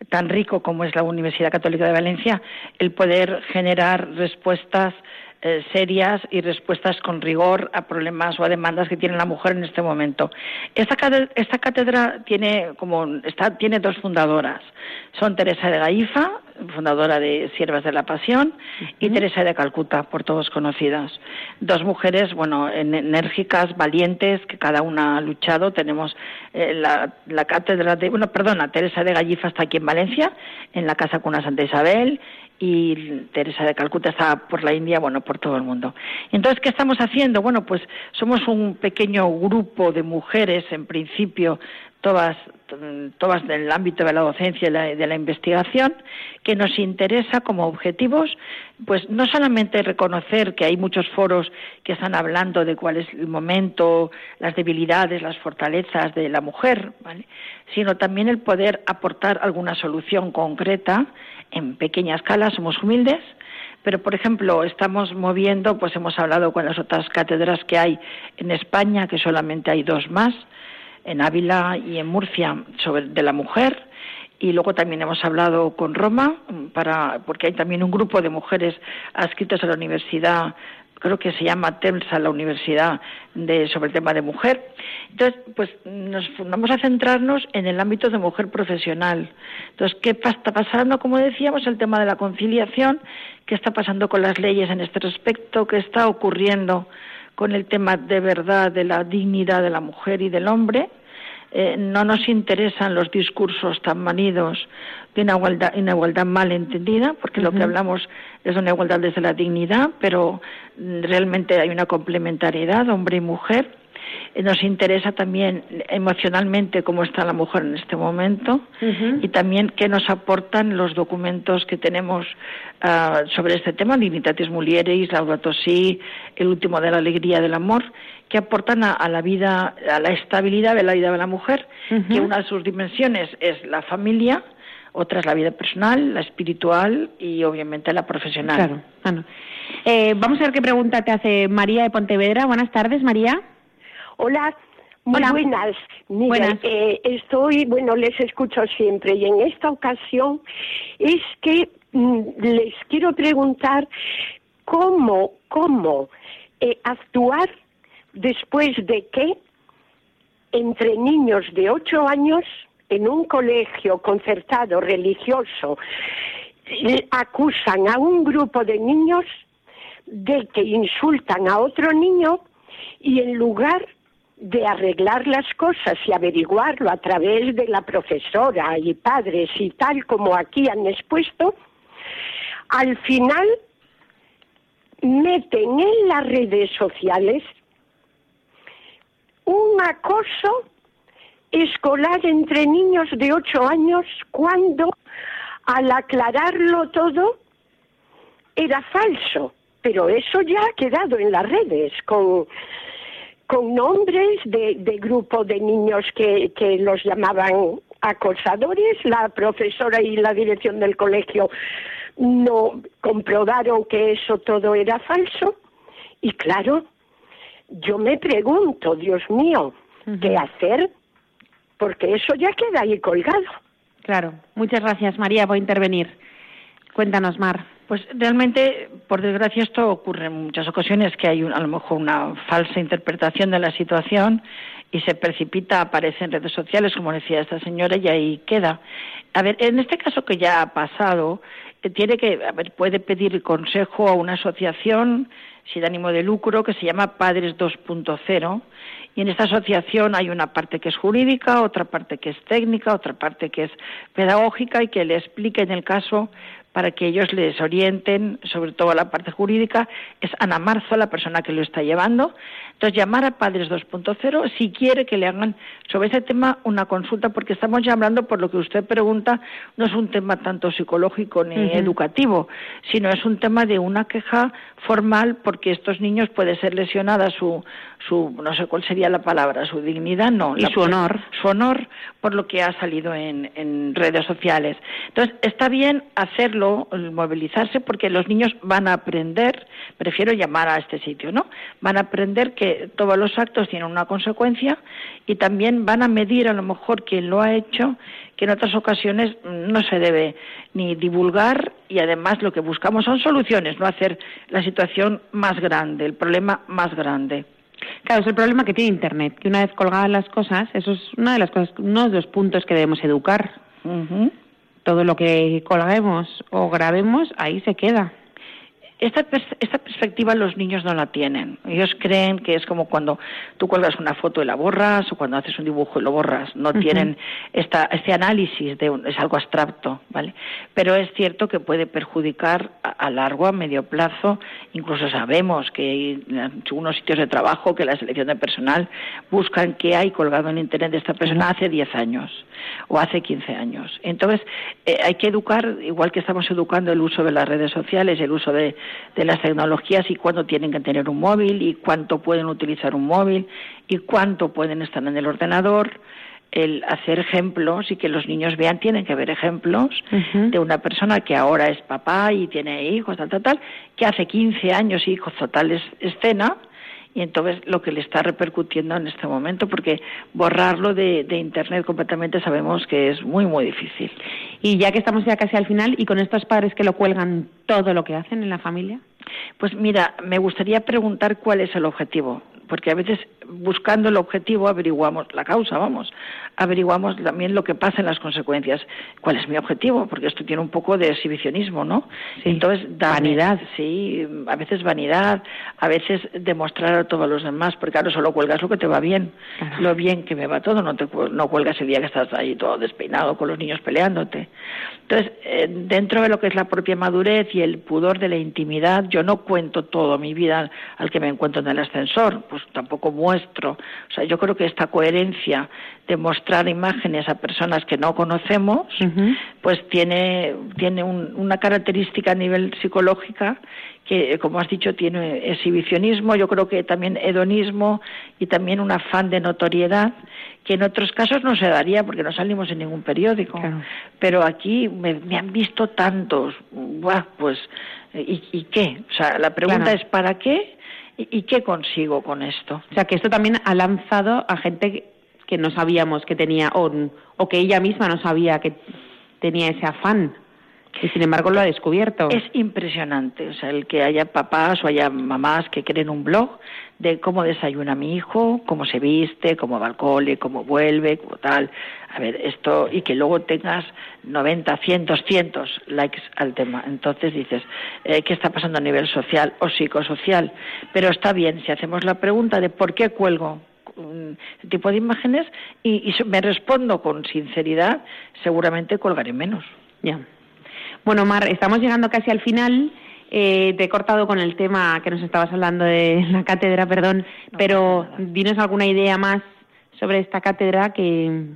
Speaker 4: tan rico como es la Universidad Católica de Valencia, el poder generar respuestas eh, serias y respuestas con rigor a problemas o a demandas que tiene la mujer en este momento. Esta cátedra, esta cátedra tiene como está, tiene dos fundadoras. Son Teresa de Gaifa, fundadora de Siervas de la Pasión, uh -huh. y Teresa de Calcuta, por todos conocidas. Dos mujeres, bueno, enérgicas, valientes, que cada una ha luchado. Tenemos eh, la, la, cátedra de, bueno, perdona, Teresa de Gallifa está aquí en Valencia, en la Casa Cuna Santa Isabel, y Teresa de Calcuta está por la India, bueno, por todo el mundo. Entonces, ¿qué estamos haciendo? Bueno, pues somos un pequeño grupo de mujeres, en principio, todas, todas del ámbito de la docencia y la, de la investigación, que nos interesa como objetivos, pues no solamente reconocer que hay muchos foros que están hablando de cuál es el momento, las debilidades, las fortalezas de la mujer, ¿vale? sino también el poder aportar alguna solución concreta en pequeña escala, somos humildes, pero por ejemplo estamos moviendo, pues hemos hablado con las otras cátedras que hay en España, que solamente hay dos más, en Ávila y en Murcia sobre de la mujer y luego también hemos hablado con Roma para porque hay también un grupo de mujeres adscritas a la universidad creo que se llama TEMSA, la universidad de, sobre el tema de mujer. Entonces, pues nos vamos a centrarnos en el ámbito de mujer profesional. Entonces, ¿qué está pasando? Como decíamos, el tema de la conciliación, qué está pasando con las leyes en este respecto, qué está ocurriendo con el tema de verdad de la dignidad de la mujer y del hombre. Eh, no nos interesan los discursos tan manidos de una igualdad, una igualdad mal entendida, porque uh -huh. lo que hablamos es una igualdad desde la dignidad, pero realmente hay una complementariedad hombre y mujer. Eh, nos interesa también emocionalmente cómo está la mujer en este momento uh -huh. y también qué nos aportan los documentos que tenemos uh, sobre este tema, Dignitatis Mulieris, Laudato Si, el último de la alegría del amor, que aportan a, a, la vida, a la estabilidad de la vida de la mujer, uh -huh. que una de sus dimensiones es la familia, otra es la vida personal, la espiritual y obviamente la profesional.
Speaker 1: Claro, claro. Eh, vamos a ver qué pregunta te hace María de Pontevedra. Buenas tardes, María.
Speaker 5: Hola, muy Hola. buenas. Mira, buenas. Eh, estoy, bueno, les escucho siempre y en esta ocasión es que mm, les quiero preguntar cómo, cómo eh, actuar después de que entre niños de ocho años en un colegio concertado religioso acusan a un grupo de niños de que insultan a otro niño y en lugar de arreglar las cosas y averiguarlo a través de la profesora y padres y tal como aquí han expuesto, al final meten en las redes sociales un acoso escolar entre niños de ocho años cuando al aclararlo todo era falso, pero eso ya ha quedado en las redes con, con nombres de, de grupo de niños que, que los llamaban acosadores, la profesora y la dirección del colegio no comprobaron que eso todo era falso. Y claro, yo me pregunto, Dios mío, uh -huh. ¿qué hacer? Porque eso ya queda ahí colgado.
Speaker 1: Claro. Muchas gracias, María, por intervenir. Cuéntanos, Mar.
Speaker 4: Pues realmente, por desgracia, esto ocurre en muchas ocasiones que hay a lo mejor una falsa interpretación de la situación y se precipita, aparece en redes sociales, como decía esta señora, y ahí queda. A ver, en este caso que ya ha pasado, tiene que, a ver, puede pedir consejo a una asociación sin ánimo de lucro que se llama Padres 2.0 y en esta asociación hay una parte que es jurídica, otra parte que es técnica, otra parte que es pedagógica y que le explique en el caso para que ellos les orienten, sobre todo la parte jurídica, es Ana Marzo la persona que lo está llevando. Entonces, llamar a Padres 2.0 si quiere que le hagan sobre ese tema una consulta, porque estamos ya hablando, por lo que usted pregunta, no es un tema tanto psicológico ni educativo, sino es un tema de una queja formal, porque estos niños puede ser lesionada su, su no sé cuál sería la palabra, su dignidad, no.
Speaker 1: Y su honor.
Speaker 4: Su honor por lo que ha salido en, en redes sociales. Entonces, está bien hacerlo, movilizarse, porque los niños van a aprender, prefiero llamar a este sitio, ¿no? Van a aprender que todos los actos tienen una consecuencia y también van a medir a lo mejor quien lo ha hecho, que en otras ocasiones no se debe ni divulgar y además lo que buscamos son soluciones, no hacer la situación más grande, el problema más grande.
Speaker 1: Claro, es el problema que tiene Internet, que una vez colgadas las cosas, eso es una de las cosas, uno de los puntos que debemos educar. Todo lo que colguemos o grabemos, ahí se queda.
Speaker 4: Esta, esta perspectiva los niños no la tienen. Ellos creen que es como cuando tú cuelgas una foto y la borras o cuando haces un dibujo y lo borras. No tienen esta, este análisis de es algo abstracto, ¿vale? Pero es cierto que puede perjudicar a, largo, a medio plazo. Incluso sabemos que hay en algunos sitios de trabajo que la selección de personal buscan qué hay colgado en internet de esta persona hace 10 años o hace 15 años. Entonces eh, hay que educar, igual que estamos educando el uso de las redes sociales, el uso de de las tecnologías y cuándo tienen que tener un móvil y cuánto pueden utilizar un móvil y cuánto pueden estar en el ordenador. El hacer ejemplos y que los niños vean, tienen que ver ejemplos de una persona que ahora es papá y tiene hijos, tal, tal, tal, que hace 15 años hijos totales escena, y entonces lo que le está repercutiendo en este momento, porque borrarlo de, de, Internet completamente sabemos que es muy, muy difícil.
Speaker 1: Y ya que estamos ya casi al final, ¿y con estos padres que lo cuelgan todo lo que hacen en la familia?
Speaker 4: Pues mira, me gustaría preguntar cuál es el objetivo porque a veces buscando el objetivo averiguamos la causa, vamos, averiguamos también lo que pasa en las consecuencias. ¿Cuál es mi objetivo? Porque esto tiene un poco de exhibicionismo, ¿no?
Speaker 1: Entonces, vanidad.
Speaker 4: Sí, a veces vanidad, a veces demostrar a todos los demás, porque claro, solo cuelgas lo que te va bien, lo bien que me va todo, no, te, no cuelgas el día que estás ahí todo despeinado con los niños peleándote. Entonces, eh, dentro de lo que es la propia madurez y el pudor de la intimidad, yo no cuento toda mi vida al que me encuentro en el ascensor, pues tampoco muestro. O sea, yo creo que esta coherencia de mostrar imágenes a personas que no conocemos, pues tiene, tiene una característica a nivel psicológica que, como has dicho, tiene exhibicionismo, yo creo que también hedonismo y también un afán de notoriedad que en otros casos no se daría porque no salimos en ningún periódico. Pero aquí me, han visto tantos, Buah, pues, ¿y, qué? O sea, la pregunta es ¿para qué? ¿Y, qué consigo con esto?
Speaker 1: O sea, que esto también ha lanzado a gente que no sabíamos que tenía, o, o que ella misma no sabía que tenía ese afán y sin embargo lo ha descubierto.
Speaker 4: Es impresionante, o sea, el que haya papás o haya mamás que creen un blog de cómo desayuna mi hijo, cómo se viste, cómo va al cole, cómo vuelve, como tal. A ver, esto, y que luego tengas 90, cientos, cientos likes al tema. Entonces dices, eh, ¿qué está pasando a nivel social o psicosocial? Pero está bien, si hacemos la pregunta de por qué cuelgo este tipo de imágenes y, y me respondo con sinceridad, seguramente colgaré menos.
Speaker 1: Ya. Bueno, Mar, estamos llegando casi al final. Eh, te he cortado con el tema que nos estabas hablando de la cátedra, perdón, pero dinos alguna idea más sobre esta cátedra que,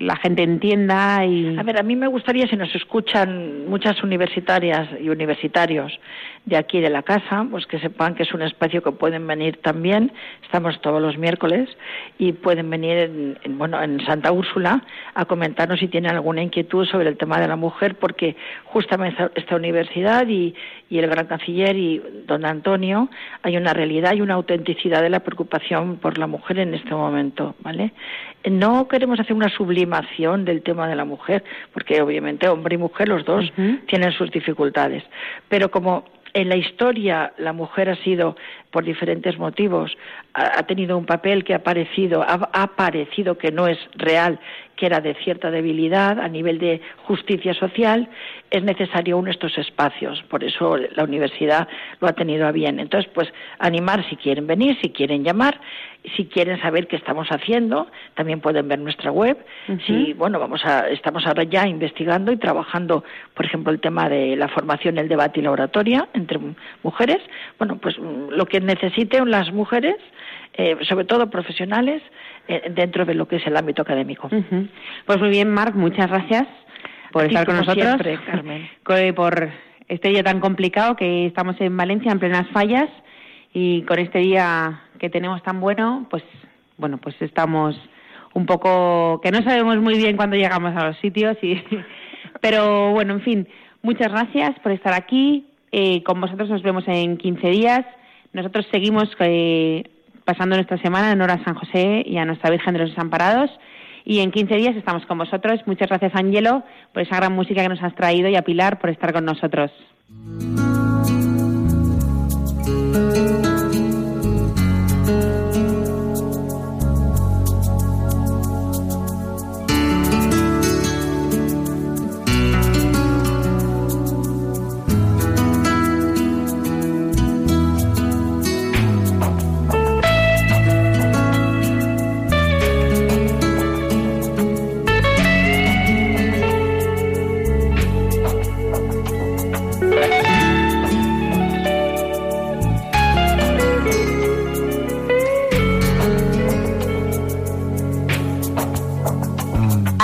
Speaker 1: la gente entienda y
Speaker 4: a ver a mí me gustaría si nos escuchan muchas universitarias y universitarios de aquí de la casa pues que sepan que es un espacio que pueden venir también. Estamos todos los miércoles y pueden venir en, bueno en Santa Úrsula a comentarnos si tienen alguna inquietud sobre el tema de la mujer porque justamente esta universidad y, y el gran canciller y don Antonio hay una realidad y una autenticidad de la preocupación por la mujer en este momento vale ¿eh? No queremos hacer una sublimación del tema de la mujer, porque obviamente hombre y mujer los dos tienen sus dificultades, pero como en la historia la mujer ha sido por diferentes motivos ha, tenido un papel que ha parecido ha, ha, parecido que no es real que era de cierta debilidad a nivel de justicia social es necesario uno estos espacios. Por eso la universidad lo ha tenido a bien. Entonces pues animar si quieren venir si quieren llamar si quieren saber qué estamos haciendo también pueden ver nuestra web. Si bueno vamos a estamos ahora ya investigando y trabajando por ejemplo el tema de la formación el debate y la oratoria entre mujeres. Bueno pues lo que necesiten las mujeres, eh, sobre todo profesionales, dentro de lo que es el ámbito académico.
Speaker 1: Pues muy bien, Marc, muchas gracias por estar con nosotros.
Speaker 4: Siempre, Carmen.
Speaker 1: por este día tan complicado que estamos en Valencia en plenas fallas y con este día que tenemos tan bueno, pues bueno, pues estamos un poco que no sabemos muy bien cuándo llegamos a los sitios y pero bueno, en fin, muchas gracias por estar aquí. Eh, con vosotros nos vemos en 15 días. Nosotros seguimos eh, pasando nuestra semana en hora a San José y a nuestra Virgen de los Desamparados. Y en 15 días estamos con vosotros. Muchas gracias, Angelo, por esa gran música que nos has traído y a Pilar por estar con nosotros.